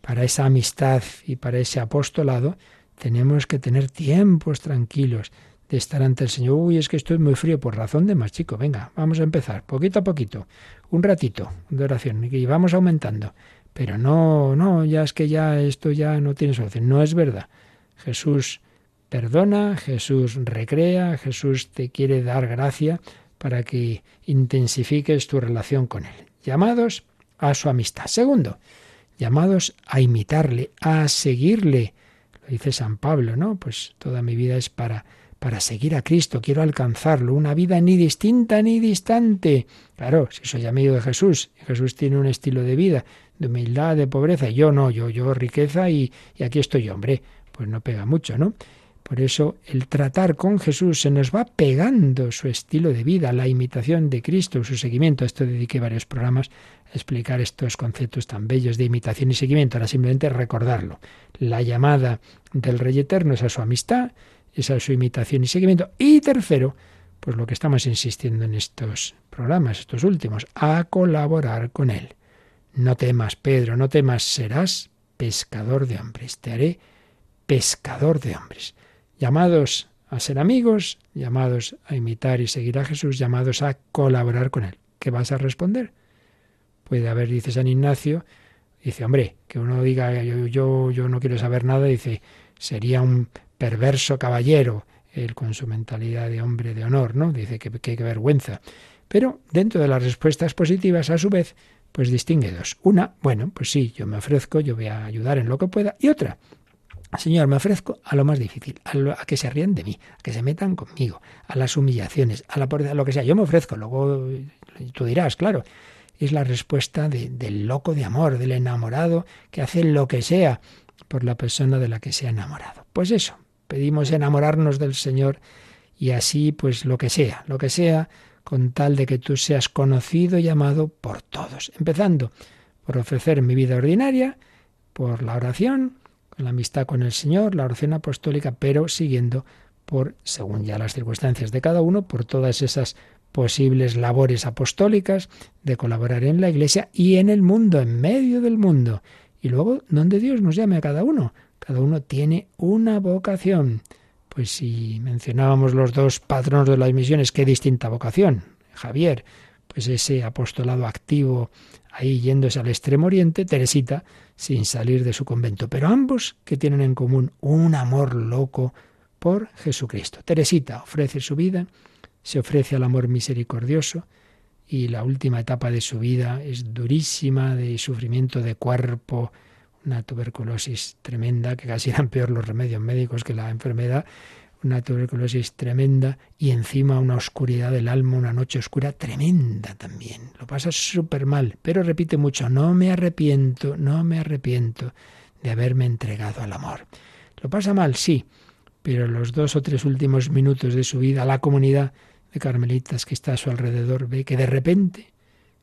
para esa amistad y para ese apostolado tenemos que tener tiempos tranquilos, de estar ante el Señor. Uy, es que estoy muy frío por razón de más chico. Venga, vamos a empezar, poquito a poquito, un ratito de oración y vamos aumentando. Pero no, no, ya es que ya esto ya no tiene solución. No es verdad. Jesús perdona, Jesús recrea, Jesús te quiere dar gracia para que intensifiques tu relación con Él. Llamados a su amistad. Segundo, llamados a imitarle, a seguirle. Lo dice San Pablo, ¿no? Pues toda mi vida es para para seguir a Cristo, quiero alcanzarlo, una vida ni distinta ni distante. Claro, si soy amigo de Jesús, Jesús tiene un estilo de vida, de humildad, de pobreza, yo no, yo, yo riqueza y, y aquí estoy hombre, pues no pega mucho, ¿no? Por eso el tratar con Jesús se nos va pegando su estilo de vida, la imitación de Cristo, su seguimiento. A esto dediqué varios programas a explicar estos conceptos tan bellos de imitación y seguimiento. Ahora simplemente recordarlo. La llamada del Rey Eterno es a su amistad, es su imitación y seguimiento. Y tercero, pues lo que estamos insistiendo en estos programas, estos últimos, a colaborar con Él. No temas, Pedro, no temas, serás pescador de hombres. Te haré pescador de hombres. Llamados a ser amigos, llamados a imitar y seguir a Jesús, llamados a colaborar con Él. ¿Qué vas a responder? Puede haber, dice San Ignacio, dice, hombre, que uno diga yo, yo, yo no quiero saber nada, dice, sería un perverso caballero, él con su mentalidad de hombre de honor, ¿no? Dice que qué vergüenza. Pero dentro de las respuestas positivas, a su vez, pues distingue dos. Una, bueno, pues sí, yo me ofrezco, yo voy a ayudar en lo que pueda. Y otra, Señor, me ofrezco a lo más difícil, a, que se ríen de mí, a que se metan conmigo, a las humillaciones, a, la, a lo que sea. Yo me ofrezco, luego tú dirás, claro, es la respuesta del loco de amor, del enamorado que hace lo que sea por la persona de la que se ha enamorado. Pues eso, Pedimos enamorarnos del Señor y así pues lo que sea, lo que sea, con tal de que tú seas conocido y amado por todos. Empezando por ofrecer mi vida ordinaria, por la oración, la amistad con el Señor, la oración apostólica, pero siguiendo por, según ya las circunstancias de cada uno, por todas esas posibles labores apostólicas de colaborar en la Iglesia y en el mundo, en medio del mundo. Y luego, donde Dios nos llame a cada uno, cada uno tiene una vocación. Pues si mencionábamos los dos patronos de las misiones, qué distinta vocación. Javier, pues ese apostolado activo ahí yéndose al extremo oriente, Teresita sin salir de su convento, pero ambos que tienen en común un amor loco por Jesucristo. Teresita ofrece su vida, se ofrece al amor misericordioso y la última etapa de su vida es durísima, de sufrimiento de cuerpo, una tuberculosis tremenda, que casi eran peor los remedios médicos que la enfermedad, una tuberculosis tremenda y encima una oscuridad del alma, una noche oscura tremenda también. Lo pasa súper mal, pero repite mucho, no me arrepiento, no me arrepiento de haberme entregado al amor. Lo pasa mal, sí, pero los dos o tres últimos minutos de su vida, la comunidad de carmelitas que está a su alrededor ve que de repente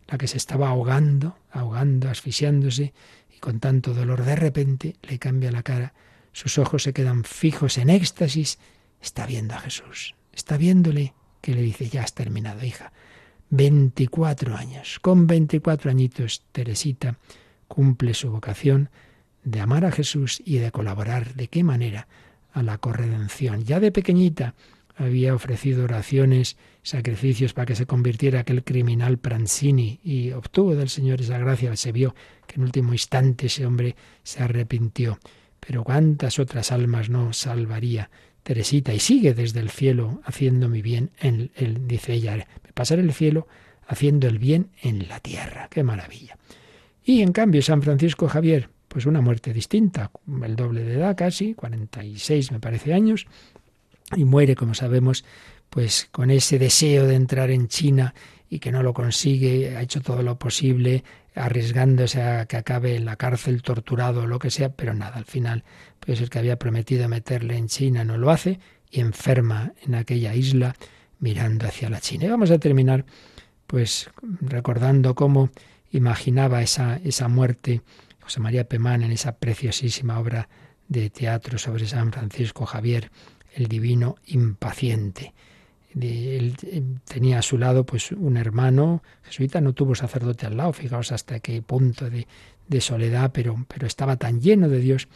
la que se estaba ahogando, ahogando, asfixiándose y con tanto dolor, de repente le cambia la cara, sus ojos se quedan fijos en éxtasis está viendo a Jesús, está viéndole que le dice, ya has terminado, hija. 24 años, con 24 añitos, Teresita cumple su vocación de amar a Jesús y de colaborar, ¿de qué manera? A la corredención. Ya de pequeñita había ofrecido oraciones, sacrificios para que se convirtiera aquel criminal Pransini y obtuvo del Señor esa gracia. Se vio que en último instante ese hombre se arrepintió. Pero cuántas otras almas no salvaría Teresita, y sigue desde el cielo haciendo mi bien, en, el, dice ella, me pasaré el cielo haciendo el bien en la tierra. ¡Qué maravilla! Y en cambio, San Francisco Javier, pues una muerte distinta, el doble de edad casi, 46 me parece años, y muere, como sabemos, pues con ese deseo de entrar en China y que no lo consigue, ha hecho todo lo posible, arriesgándose a que acabe en la cárcel, torturado o lo que sea, pero nada, al final, pues el que había prometido meterle en China no lo hace y enferma en aquella isla mirando hacia la China. Y vamos a terminar pues recordando cómo imaginaba esa, esa muerte José María Pemán en esa preciosísima obra de teatro sobre San Francisco Javier, el divino impaciente él eh, tenía a su lado pues un hermano jesuita, no tuvo sacerdote al lado, fijaos hasta qué punto de, soledad, pero, pero estaba tan lleno de Dios.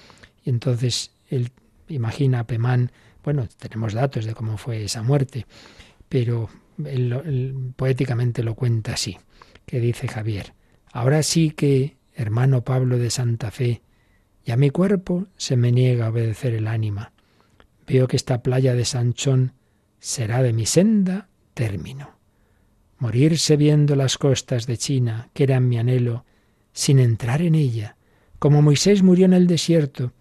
Y entonces él imagina a Pemán, bueno, tenemos datos de cómo fue esa muerte, pero él, poéticamente lo cuenta así, que dice Javier, ahora sí que, hermano Pablo de Santa Fe, ya mi cuerpo se me niega a obedecer el ánima. Veo que esta playa de Sanchón será de mi senda término. Morirse viendo las costas de China, que eran mi anhelo, sin entrar en ella, como Moisés murió en el desierto,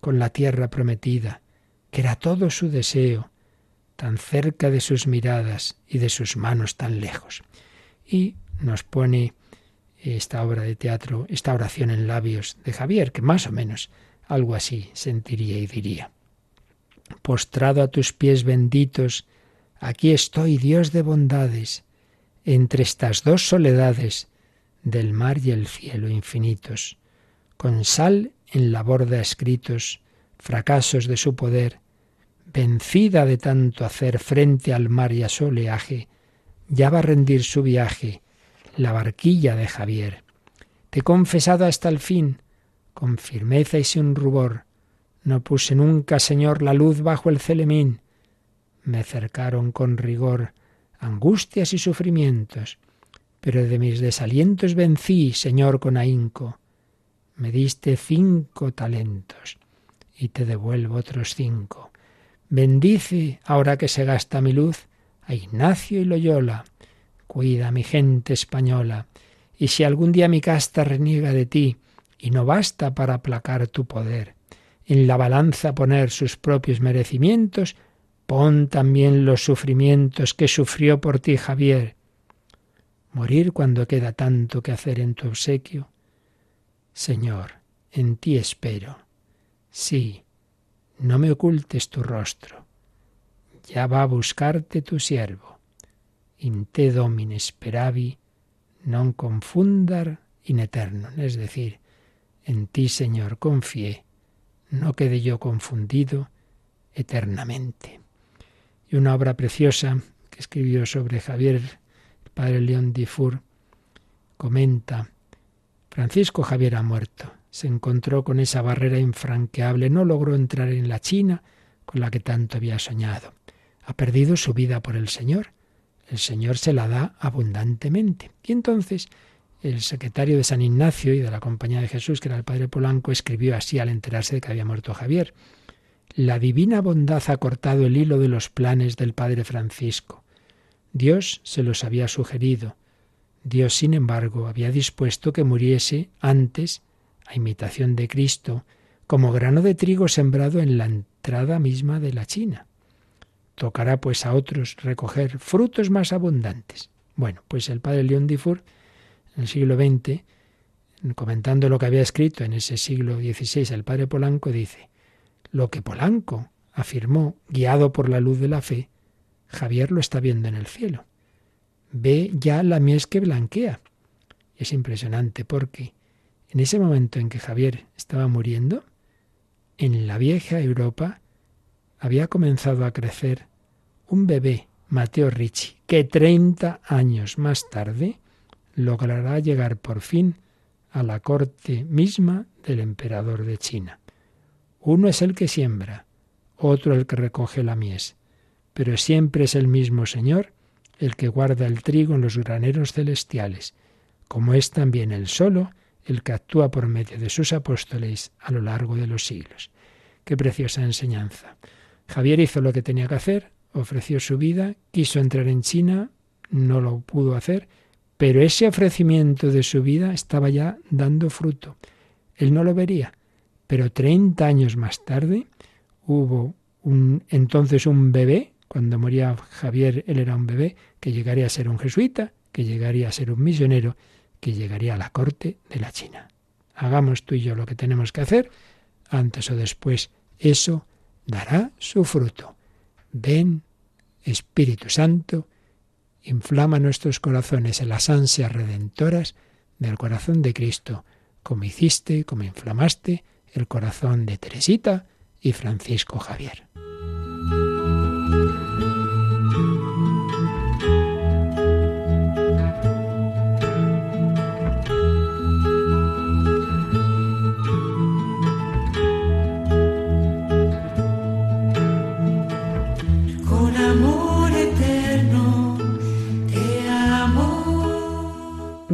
con la tierra prometida, que era todo su deseo, tan cerca de sus miradas y de sus manos tan lejos. Y nos pone esta obra de teatro, esta oración en labios de Javier, que más o menos algo así sentiría y diría postrado a tus pies benditos, aquí estoy, Dios de bondades, entre estas dos soledades del mar y el cielo infinitos, con sal en la borda escritos, fracasos de su poder, vencida de tanto hacer frente al mar y a su oleaje, ya va a rendir su viaje la barquilla de Javier. Te he confesado hasta el fin, con firmeza y sin rubor, no puse nunca, Señor, la luz bajo el celemín. Me cercaron con rigor angustias y sufrimientos, pero de mis desalientos vencí, Señor, con ahínco. Me diste cinco talentos y te devuelvo otros cinco. Bendice, ahora que se gasta mi luz, a Ignacio y Loyola. Cuida mi gente española. Y si algún día mi casta reniega de ti, y no basta para aplacar tu poder, en la balanza poner sus propios merecimientos, pon también los sufrimientos que sufrió por ti Javier. Morir cuando queda tanto que hacer en tu obsequio. Señor, en ti espero. Sí, no me ocultes tu rostro. Ya va a buscarte tu siervo. In te domine speravi, non confundar in eterno. Es decir, en ti, Señor, confié no quede yo confundido eternamente. Y una obra preciosa que escribió sobre Javier, el padre León Difur, comenta, Francisco Javier ha muerto, se encontró con esa barrera infranqueable, no logró entrar en la China con la que tanto había soñado. Ha perdido su vida por el Señor. el Señor se la da abundantemente. Y entonces el secretario de San Ignacio y de la Compañía de Jesús, que era el padre Polanco, escribió así al enterarse de que había muerto Javier. La divina bondad ha cortado el hilo de los planes del padre Francisco. Dios se los había sugerido. Dios, sin embargo, había dispuesto que muriese antes, a imitación de Cristo, como grano de trigo sembrado en la entrada misma de la China. Tocará pues a otros recoger frutos más abundantes. Bueno, pues el padre León Dufour en el siglo XX, comentando lo que había escrito en ese siglo XVI el padre Polanco, dice, lo que Polanco afirmó, guiado por la luz de la fe, Javier lo está viendo en el cielo. Ve ya la mies que blanquea. Es impresionante porque en ese momento en que Javier estaba muriendo, en la vieja Europa había comenzado a crecer un bebé, Mateo Ricci, que 30 años más tarde logrará llegar por fin a la corte misma del emperador de China. Uno es el que siembra, otro el que recoge la mies, pero siempre es el mismo Señor el que guarda el trigo en los graneros celestiales, como es también el solo el que actúa por medio de sus apóstoles a lo largo de los siglos. Qué preciosa enseñanza. Javier hizo lo que tenía que hacer, ofreció su vida, quiso entrar en China, no lo pudo hacer, pero ese ofrecimiento de su vida estaba ya dando fruto. Él no lo vería, pero 30 años más tarde hubo un, entonces un bebé, cuando moría Javier él era un bebé, que llegaría a ser un jesuita, que llegaría a ser un misionero, que llegaría a la corte de la China. Hagamos tú y yo lo que tenemos que hacer, antes o después eso dará su fruto. Ven, Espíritu Santo, inflama nuestros corazones en las ansias redentoras del corazón de Cristo, como hiciste, como inflamaste el corazón de Teresita y Francisco Javier.